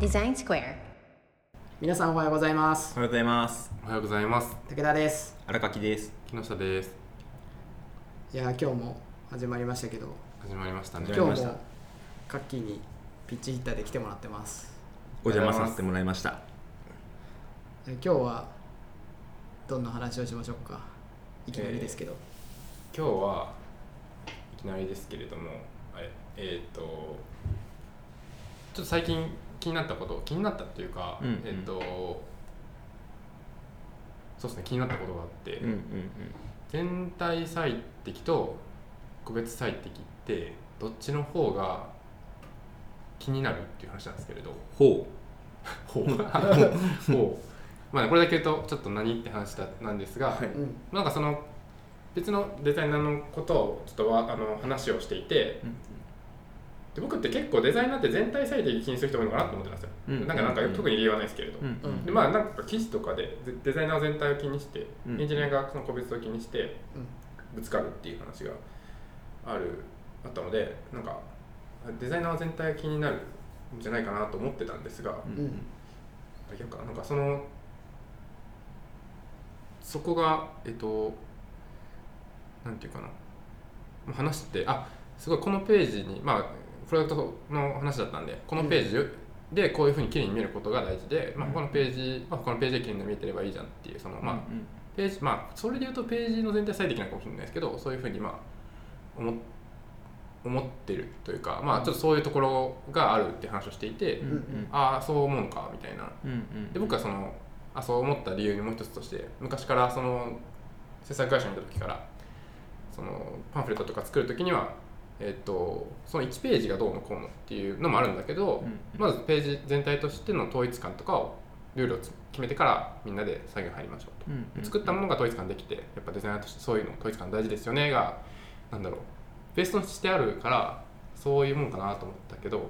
デザインスクエア皆さんおはようございます。おはようございます。おはようございます。武田です。荒垣です。木下です。いや今日も始まりましたけど。始まりましたね。今日もカッキーにピッチヒッターで来てもらってます。お邪魔させてもらいました。え今日はどんな話をしましょうか。いきなりですけど、今日はいきなりですけれどもええーっとちょっと最近気になったこと気になったっていうか、うんうん。えーっとそうですね気になったことがあって、うんうんうん。全体最適と個別最適ってどっちの方が気になるっていう話なんですけれど。ほほう。ほう。まあね、これだけ言うとちょっと何って話だなんですが、はい。うんなんかその別のデザイナーのことをちょっとわあの話をしていてう、うんで僕って結構デザイナーって全体最適気にする人が多いのかなと思ってたんですよ、うんなんかなんかうん特に理由はないですけれど、うんうんでまあなんか記事とかでデデザイナー全体を気にして、うんエンジニアがその個別を気にしてうんぶつかるっていう話があるあったのでなんかデザイナーは全体が気になるんじゃないかなと思ってたんですが、うんかななんかそのそこがえっとなんていうかな。まあ話してあすごいこのページにまあプロダクトの話だったんでこのページでこういうふうに綺麗に見えることが大事で、まあ、他のページ、まあ、他のページで綺麗に見えてればいいじゃんっていうそのまあページまあそれで言うとページの全体最適なのかもしれないですけどそういうふうにまあ思っ思ってるというかまあちょっとそういうところがあるって話をしていて、うんうん。ああそう思うのかみたいな。うんうん。で僕はそのあそう思った理由にもう一つとして昔からその制作会社にいた時からそのパンフレットとか作る時には、えっとその1ページがどうのこうのっていうのもあるんだけど、うん。まずページ全体としての統一感とかをルールをつ決めてからみんなで作業に入りましょうと。うんうん作ったものが統一感できてやっぱデザイナーとしてそういうの統一感大事ですよねがなんだろう。ベースとしてあるからそういうもんかなと思ったけどうん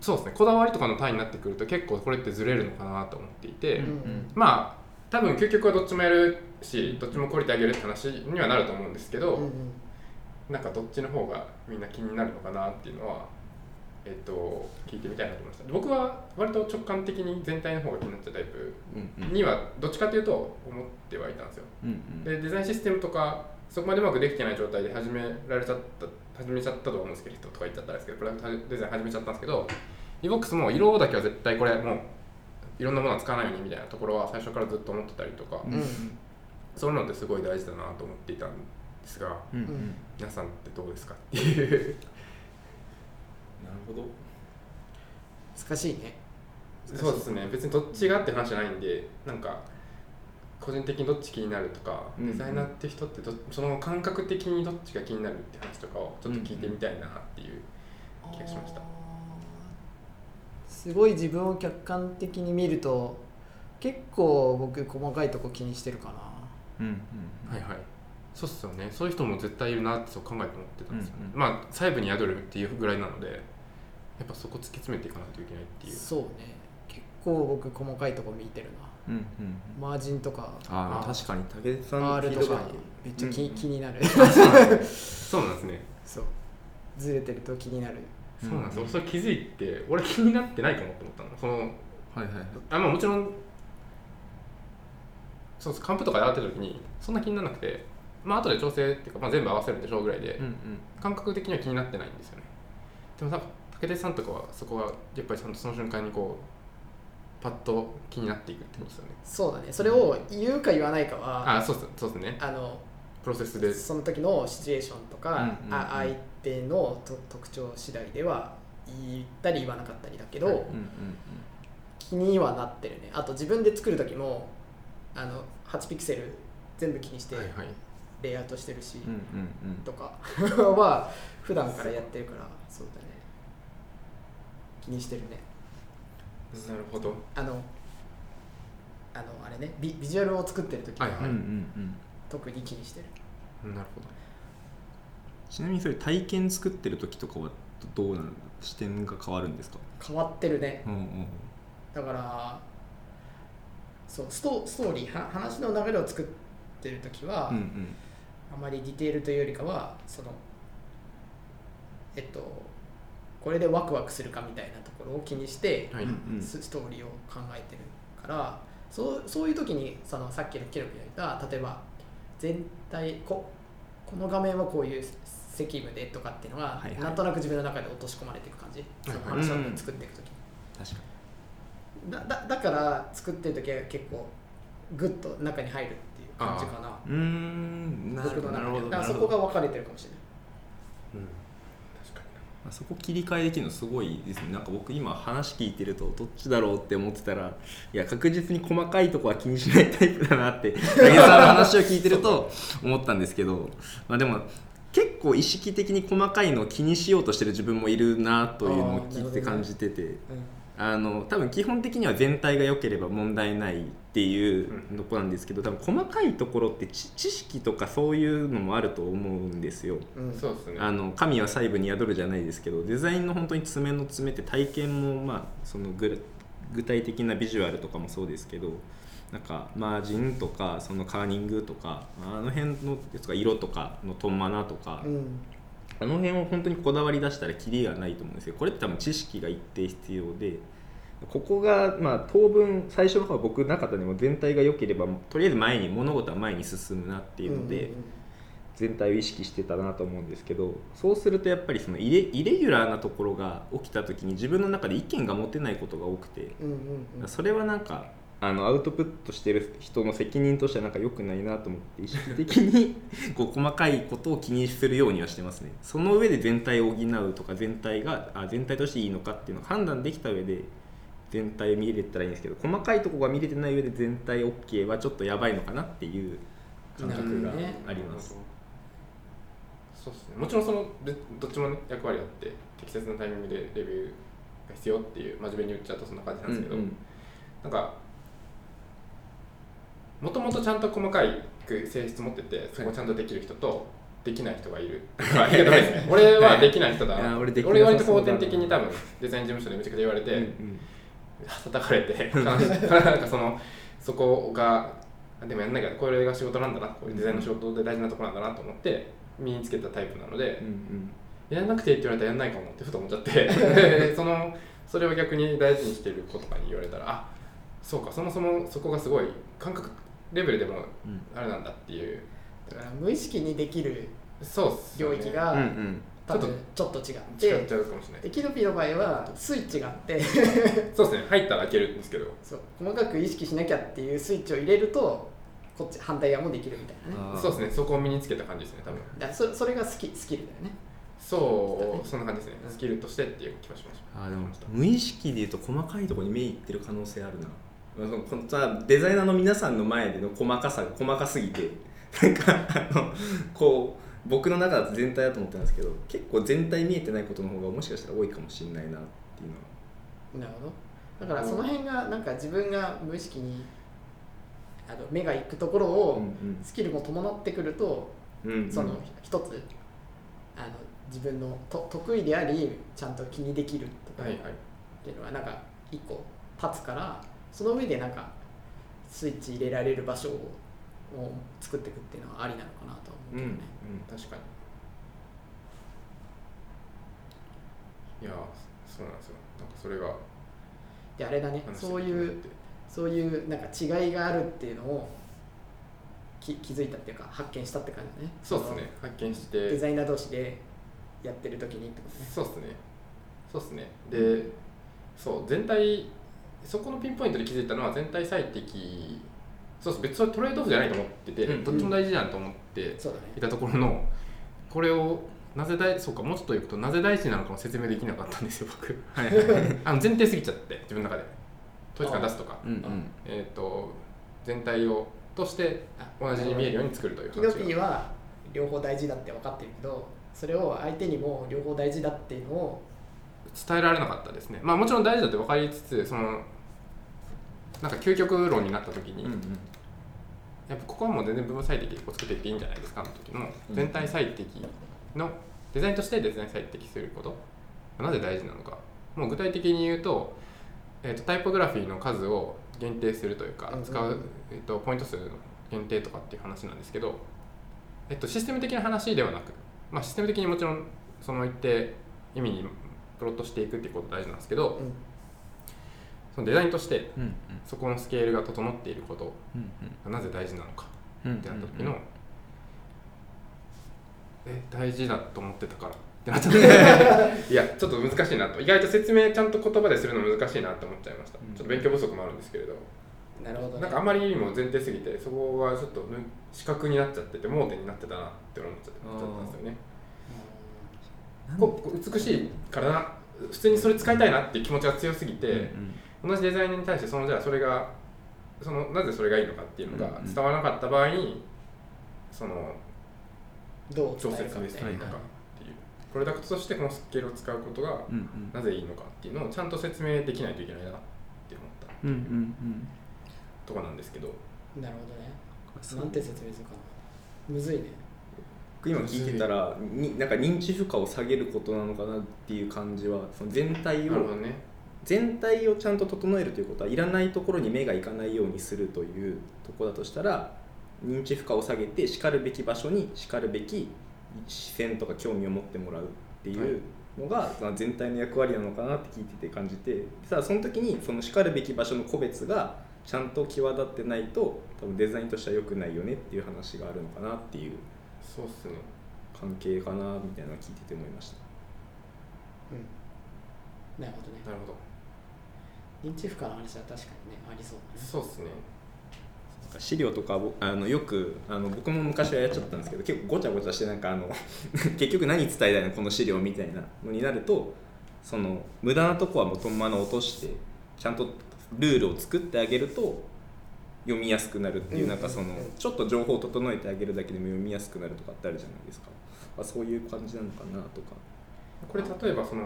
そうですね。こだわりとかの単位になってくると結構これってずれるのかなと思っていて、うんうん。まあ多分究極はどっちもやるしどっちもクオリティ上げるって話にはなると思うんですけど、うんうんなんかどっちの方がみんな気になるのかなっていうのはえっと聞いてみたいなと思いました。僕は割と直感的に全体の方が気になっちゃうタイプにはどっちかというと思ってはいたんですよ。うんうん。でデザインシステムとかそこまでうまくできてない状態で始められちゃった始めちゃったと思うんですけどとか言っちゃったんですけどプロダクトデザイン始めちゃったんですけど eBox も色だけは絶対これもういろんなものは使わないようにみたいなところは最初からずっと思ってたりとか、うんうん。そういうのってすごい大事だなと思っていたんですがうん。うん皆さんってどうですかっていう。なるほど。難しいね。そうですね。別にどっちがって話じゃないんでなんか個人的にどっち気になるとか、うんデザイナーって人ってどその感覚的にどっちが気になるって話とかをちょっと聞いてみたいなっていう気がしました。あーすごい自分を客観的に見ると結構僕細かいとこ気にしてるかな。うんうん。はいはいそうっすよね。そういう人も絶対いるなってそう考えて思ってたんですよね、うんうん。まあ細部に宿るっていうぐらいなのでやっぱそこ突き詰めていかないといけないっていう。そうね。結構僕細かいとこ見てるうんうんなマージンとかああ確かに武田さん R とかめっちゃ気,、うんうん気になる。そう。なんですね。そう。ずれてると気になる。そうなんですよ、うんそれ気づいて俺気になってないかもって思ったの。そのはいはいはい。あまあもちろんそうです。カンプとかで会ってる時にそんな気にならなくてまあ後で調整っていうか、まあ、全部合わせるんでしょうぐらいで、うんうん。感覚的には気になってないんですよね。でも多分武田さんとかはそこはやっぱりちゃんとその瞬間にこうパッと気になっていくってことですよね。そうだね。それを言うか言わないかはあそうそうですね。あのプロセスで。その時のシチュエーションとか、うんうんうん。あ相手のと特徴次第では言ったり言わなかったりだけど、はい。うんうん。気にはなってるね。あと自分で作る時もあの8ピクセル全部気にしてはいはいレイアウトしてるし、うんうんうん。とか。は普段からやってるからそうだね。気にしてるね。なるほど。あのあのあれねビビジュアルを作ってる時は、はいはい。うんうんうん。特に気にしてる。なるほど。ちなみにそれ体験作ってる時とかはどうなる視点が変わるんですか？変わってるね。うんうん。だからそうストストーリーは話の流れを作ってる時は、うんうんあまりディテールというよりかはそのえっとここれでワクワクするかみたいなところを気にして、はい、スストーリーを考えてるからそうそういう時にそのさっきのキロピが言った例えば全体ここの画面はこういう責務でとかっていうのが、はいはい。なんとなく自分の中で落とし込まれていく感じ、そのはい。話を作っていく時。に、確かだだだから作ってる時は結構グッと中に入る。っていう感じかな。にうーん。なるほどなるほどでだからそこが分かれてるかもしれない。うん、確かまあそこ切り替えできるのすごいですね。なんか僕今話聞いてるとどっちだろうって思ってたらいや確実に細かいとこは気にしないタイプだなって八木さんの話を聞いてると思ったんですけど、まあ、でも結構意識的に細かいのを気にしようとしてる自分もいるなというのを聞いて感じてて。あの多分基本的には全体が良ければ問題ないっていうとこなんですけど多分細かいところって知知識とかそういうのもあると思うんですよ。うん。にそうですね。あの神は細部に宿るじゃないですけどデザインの本当に爪の爪って体験もまあその具具体的なビジュアルとかもそうですけどなんかマージンとかそのカーニングとかあの辺のやつが色とかのトンマナとか、うんあの辺を本当にこだわり出したらキリがないと思うんですけどこれって多分知識が一定必要でここがまあ当分最初の方は僕なかったでも全体が良ければとりあえず前に物事は前に進むなっていうので。全体を意識してたなと思うんですけどそうするとやっぱりそのイレイレギュラーなところが起きた時に自分の中で意見が持てないことが多くてそれはなんかあのアウトプットしてる人の責任としてはなんか良くないなと思って意識的に こう細かいことを気にするようにはしてますね。その上で全体を補うとか全体があ全体としていいのかっていうのを判断できた上で全体を見れたらいいんですけど細かいところが見れてない上で全体 OK はちょっとやばいのかなっていう感覚があります、そうですね。もちろんそのでどっちも役割あって適切なタイミングでレビューが必要っていう真面目に言っちゃうとそんな感じなんですけど、うんうん。なんかもともとちゃんと細かい性質持っててそこをちゃんとできる人とできない人がいる。俺はできない人だ。い。や俺俺割と後天的に多分デザイン事務所でめちゃくちゃ言われて、うんうん。叩かれて なんかそのそこがあでもやんなきゃこれが仕事なんだなこういうデザインの仕事で大事なところなんだなと思って身につけたタイプなので、うんやんなくていいって言われたらやんないかもってふと思っちゃって。で そのそれを逆に大事にしてる子とかに言われたらあそうかそもそもそこがすごい感覚レベルでもうん。あれなんだっていう。だから無意識にできるそうっすよね。領域がうんうん。多分ちょっと違違っってちゃうかもしれない。でキノピの場合はスイッチがあって。そうですね。入ったら開けるんですけど。そう。細かく意識しなきゃっていうスイッチを入れるとこっち反対側もできるみたいなね。あー。そうですね。そこを身につけた感じですね多分。だからそそれがスキスキルだよね。そうそんな感じですね。うんスキルとしてっていう気がしましたあーでも無意識で言うと細かいところに目いってる可能性あるなこのさデザイナーの皆さんの前での細かさが細かすぎてなんかあのこう僕の中だと全体だと思ってたんですけど結構全体見えてないことの方がもしかしたら多いかもしれないなっていうのは。なるほど。だからその辺がなんか自分が無意識にあの目が行くところをスキルも伴ってくると、うんうん。その一つあの自分のと得意でありちゃんと気にできるところっていうのはなんか一個立つからその上でなんかスイッチ入れられる場所をを作っていくっていうのはありなのかなとは思うけどね、確かに。いやそうなんですよ。なんかそれがであれだね。そういうそういうなんか違いがあるっていうのをき気づいたっていうか発見したって感じだね。そうですね。発見しそのデてザイナー同士でやってる時にってことね。そうですね。そうですね。でそう全体そこのピンポイントで気づいたのは全体最適そうです別にトレードオフじゃないと思ってて、うん。どっちも大事じゃんと思っていたところのこれをなぜ大そうかもうちょっと言うとなぜ大事なのかも説明できなかったんですよ僕。はい あの前提すぎちゃって自分の中で。統一感出すとか。うんうん。えー、と全体をとして同じに見えるように作るというキノ話がピーは両方大事だって分かってるけどそれを相手にも両方大事だっていうのを伝えられなかったですね。まあもちろん大事だって分かりつつそのなんか究極論になった時に、うんうん。やっぱここはもう全然部分最適を作っていっていいんじゃないですかの時の全体最適のデザインとしてデザイン最適すること。なぜ大事なのか。もう具体的に言うと,、えー、とタイポグラフィーの数を限定するというか使う、えー、とポイント数の限定とかっていう話なんですけど、えっと、システム的な話ではなく、まあ、システム的にもちろんその一定意味にプロットしていくっていうことが大事なんですけど、うん。そのデザインとしてうんそこのスケールが整っていることうんがなぜ大事なのかうんってなった時の、え大事だと思ってたからってなっちゃって。いやちょっと難しいなと。意外と説明ちゃんと言葉でするの難しいなって思っちゃいました、うん。ちょっと勉強不足もあるんですけれど。なるほどね。なんかあまりにも前提すぎてそこがちょっとむ視覚になっちゃってて盲点になってたなって思っちゃってたんですよね。うここ美しいからな。普通にそれ使いたいなっていう気持ちが強すぎて、同じデザイナーに対してそのじゃあそれがそのなぜそれがいいのかっていうのが伝わらなかった場合にそのんどう調節するのたいなかっていう。プロダクトとしてこのスケールを使うことがなぜいいのかっていうのをちゃんと説明できないといけないなって思ったうんうんとこなんですけど。なるほどね。う。んなんて説明するかな。むずいね。僕今聞いてたらになんか認知負荷を下げることなのかなっていう感じはその全体をね。全体をちゃんと整えるということはいらないところに目がいかないようにするというところだとしたら認知負荷を下げてしかるべき場所にしかるべき視線とか興味を持ってもらうっていうのが、まあ全体の役割なのかなって聞いてて感じてただその時にそのしかるべき場所の個別がちゃんと際立ってないと多分デザインとしては良くないよねっていう話があるのかなっていうそうっすね関係かなみたいなのを聞いてて思いました。うん。なるほどね。なるほど。認知負荷の話は確かにねありそうだね。そうっすね。なんか資料とかぼあのよくあの僕も昔はやっちゃったんですけど結構ごちゃごちゃしてなんかあの 結局何伝えたいのこの資料みたいなのになるとその無駄なとこはもとまの落としてちゃんとルールを作ってあげると読みやすくなるっていう、うん。なんかそのちょっと情報を整えてあげるだけでも読みやすくなるとかってあるじゃないですか、まあ、そういう感じなのかなとか。これ例えばその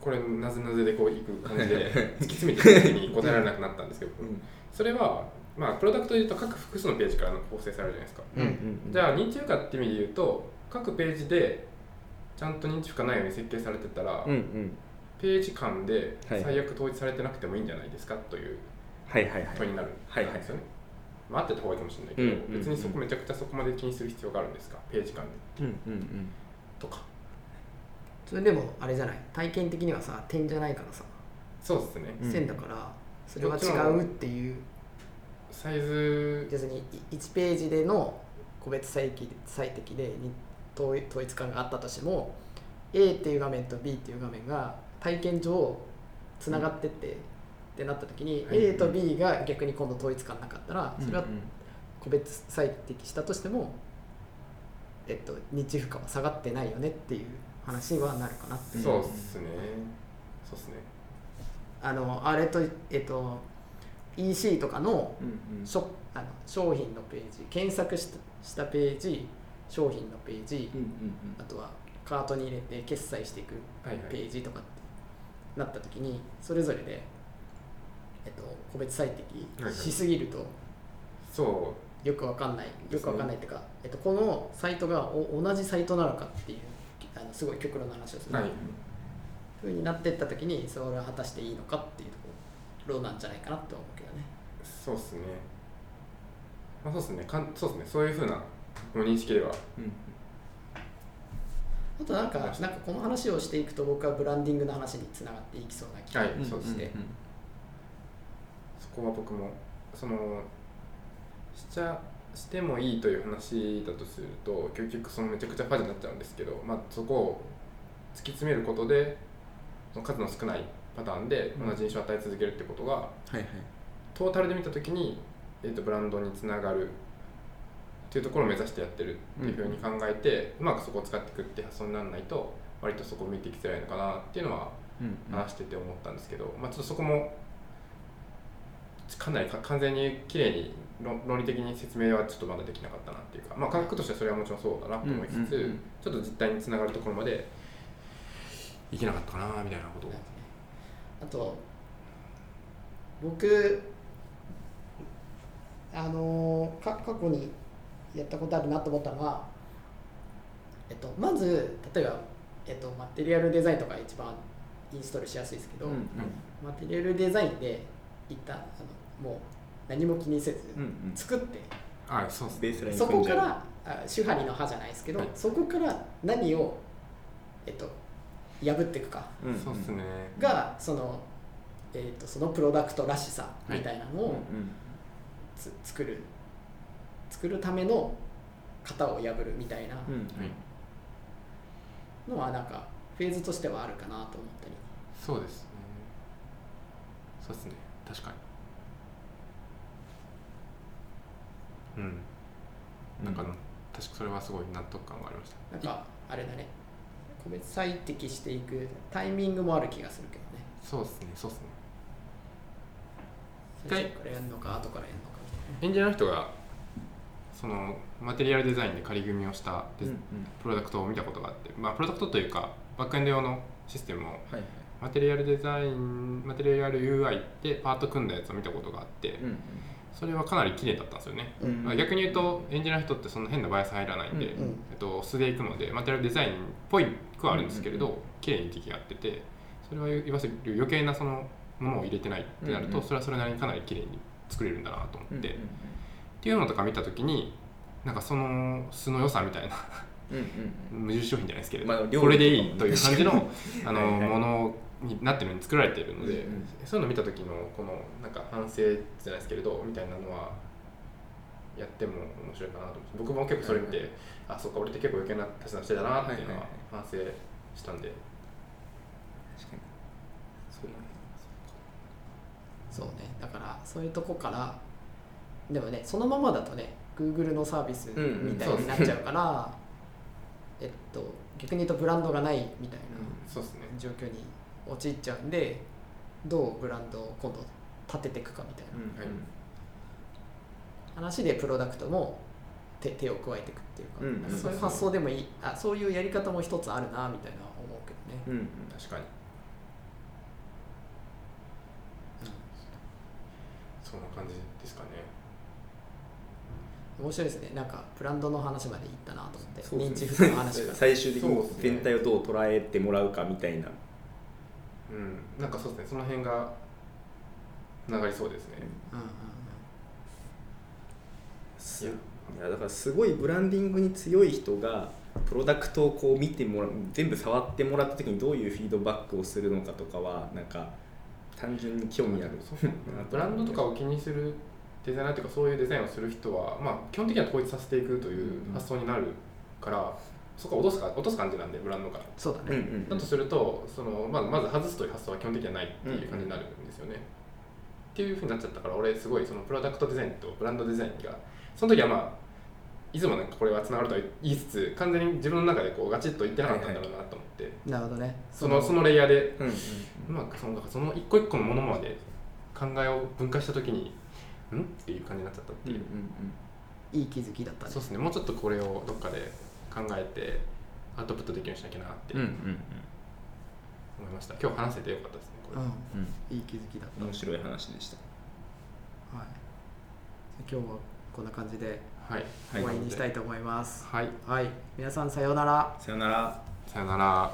これなぜなぜでこういく感じで 突き詰めていく時に答えられなくなったんですけど、それはまあプロダクトでいうと各複数のページから構成されるじゃないですか、うんじゃあ認知負荷って意味で言うと各ページでちゃんと認知負荷ないように設計されてたら、うんうんページ間ではい。最悪統一されてなくてもいいんじゃないですかというはいはいはい。問いになるんですよね。まあ、あってた方がいいかもしれないけど、うんうんうん。別にそこめちゃくちゃそこまで気にする必要があるんですか？ページ間で。うんうんうん。とか。それでもあれじゃない。体験的にはさ点じゃないからさ。そうですね、うん。線だからそれは違うっていう。サイズ。別に1ページでの個別最適最適でに統一統一感があったとしても A っていう画面と B っていう画面が体験上つながってって、ってなった時に、はい。A と B が逆に今度統一感なかったらそれはうんうん個別最適したとしても、えっと、認知負荷は下がってないよねっていう話にはなるかなっていう。そうっすね。そうっすね。あのあれとえっと EC とかのうんうん。ショあの商品のページ検索したしたページ商品のページ、うんうんあとはカートに入れて決済していくページとかってなった時にそれぞれで、えっと、個別最適しすぎるとそよくわかんないよくわかんないっていうか、えっと、このサイトがお同じサイトなのかっていうあのすごい極論の話をする、うはい。ふうになっていった時にそれは果たしていいのかっていうところなんじゃないかなって思うけどね。そうっすね。まあそうっすね。かんそうっすね。そういうふうな認識では。うんあとなんかなんかこの話をしていくと僕はブランディングの話につながっていきそうな気がはい。うんそうですねうん。そこは僕もそのしちゃしてもいいという話だとすると結局そのめちゃくちゃファジになっちゃうんですけど、まあ、そこを突き詰めることで数の少ないパターンで同じ印象を与え続けるってことが、はいはい。トータルで見た時に、えー、とブランドにつながるっていうところを目指してやってるっていうふうに考えて、うまくそこを使っていくって発想にならないと割とそこを見ていきづらいのかなっていうのはうん話してて思ったんですけど、まあ、ちょっとそこもかなりか完全に綺麗に論論理的に説明はちょっとまだできなかったなっていうか、まあ、感覚としてはそれはもちろんそうだなと思いつつ、うんうんうんちょっと実態につながるところまでいけなかったかなみたいなことを。あと僕あのーか過去にやったことあるなと思ったのは、えっと、まず例えば、えっと、マテリアルデザインとか一番インストールしやすいですけど、うんうん。マテリアルデザインで一旦あのもう何も気にせずうんうん。作って、はい、そうそこからあ手張りの刃じゃないですけど、はい。そこから何をえっと破っていくか。うんそうっすね。がその,、えー、とそのプロダクトらしさみたいなのうんをつ、作る作るための型を破るみたいなのはなんかフェーズとしてはあるかなと思ったり。そうですね。そうですね。確かに。うん。なんか、確かそれはすごい納得感がありました。なんかあれだね。個別最適していくタイミングもある気がするけどね。そうですね。そうですね。最初からやるのか後からやるのかみたいな。エンジニアの人がそのマテリアルデザインで仮組みをしたプロダクトを見たことがあって、まあ、プロダクトというかバックエンド用のシステムをマテリアルデザインマテリアル UI でパート組んだやつを見たことがあってうんそれはかなり綺麗だったんですよね、うんまあ、逆に言うとエンジニアの人ってそんな変なバイアス入らないんで、うんうん。えっと、素でいくのでマテリアルデザインっぽいくはあるんですけれど、うん綺麗に出来上がっててそれは言わせる余計なそのものを入れてないってなると、うんうん。それはそれなりにかなり綺麗に作れるんだなと思って、うんっていうのとか見た時になんかその素の良さみたいなうんうん無印商品じゃないですけれど、まあこれでいいという感じのあのはいはい。ものになってるのに作られているので、うんうん。そういうのを見た時のこのなんか反省じゃないですけれどみたいなのはやっても面白いかなと思って僕も結構それ見て、はいあそっか俺って結構余計な足し算してたなっていうのははいはい反省したんで、確かに。そうなんだそうね。だからそういうとこからでもねそのままだとね Google のサービスうんうんみたいになっちゃうから、えっと逆に言うとブランドがないみたいな状況に陥っちゃうんでどうブランドを今度立てていくかみたいな。うんはい。話でプロダクトも手手を加えていくっていうか、うんかそういう発想でもいい。あそういうやり方も一つあるなみたいな思うけどね、うんうん確かに、そんな感じですかね面白いですね。なんかブランドの話までいったなと思って、認知ですね。負の話から。最終的に全体をどう捉えてもらうかみたいな。うん。なんかそうですね。その辺がつながりそうですね、うんうんすいやだからすごいブランディングに強い人がプロダクトをこう見てもらう全部触ってもらった時にどういうフィードバックをするのかとかはなんか単純に興味ある。そうブランドとかを気にするデザイナーというかそういうデザインをする人は、まあ、基本的には統一させていくという発想になるから、そこは落とすか落とす感じなんでブランドから。そうだね、うんうんだとするとその、まずまず外すという発想は基本的にはないっていう感じになるんですよね。っていうふうになっちゃったから俺すごいそのプロダクトデザインとブランドデザインがその時はまあいつもなんかこれはつながるとは言いつつ完全に自分の中でこうガチッと言ってなかったんだろうなと思って、なるほどね。そのそのレイヤーでうんうんうまくそのその一個一個のものまで考えを分解した時にん？っていう感じになっちゃったっていう、いい気づきだったね。そうですね。もうちょっとこれをどっかで考えてアウトプットできるようにしなきゃなってうんうん思いました、今日話せてよかったですねこれ、うん。うん。いい気づきだった、面白い話でした。はい、今日はこんな感じで終わりにしたいと思います。はい。はい、皆さんさようなら。さよなら。さよなら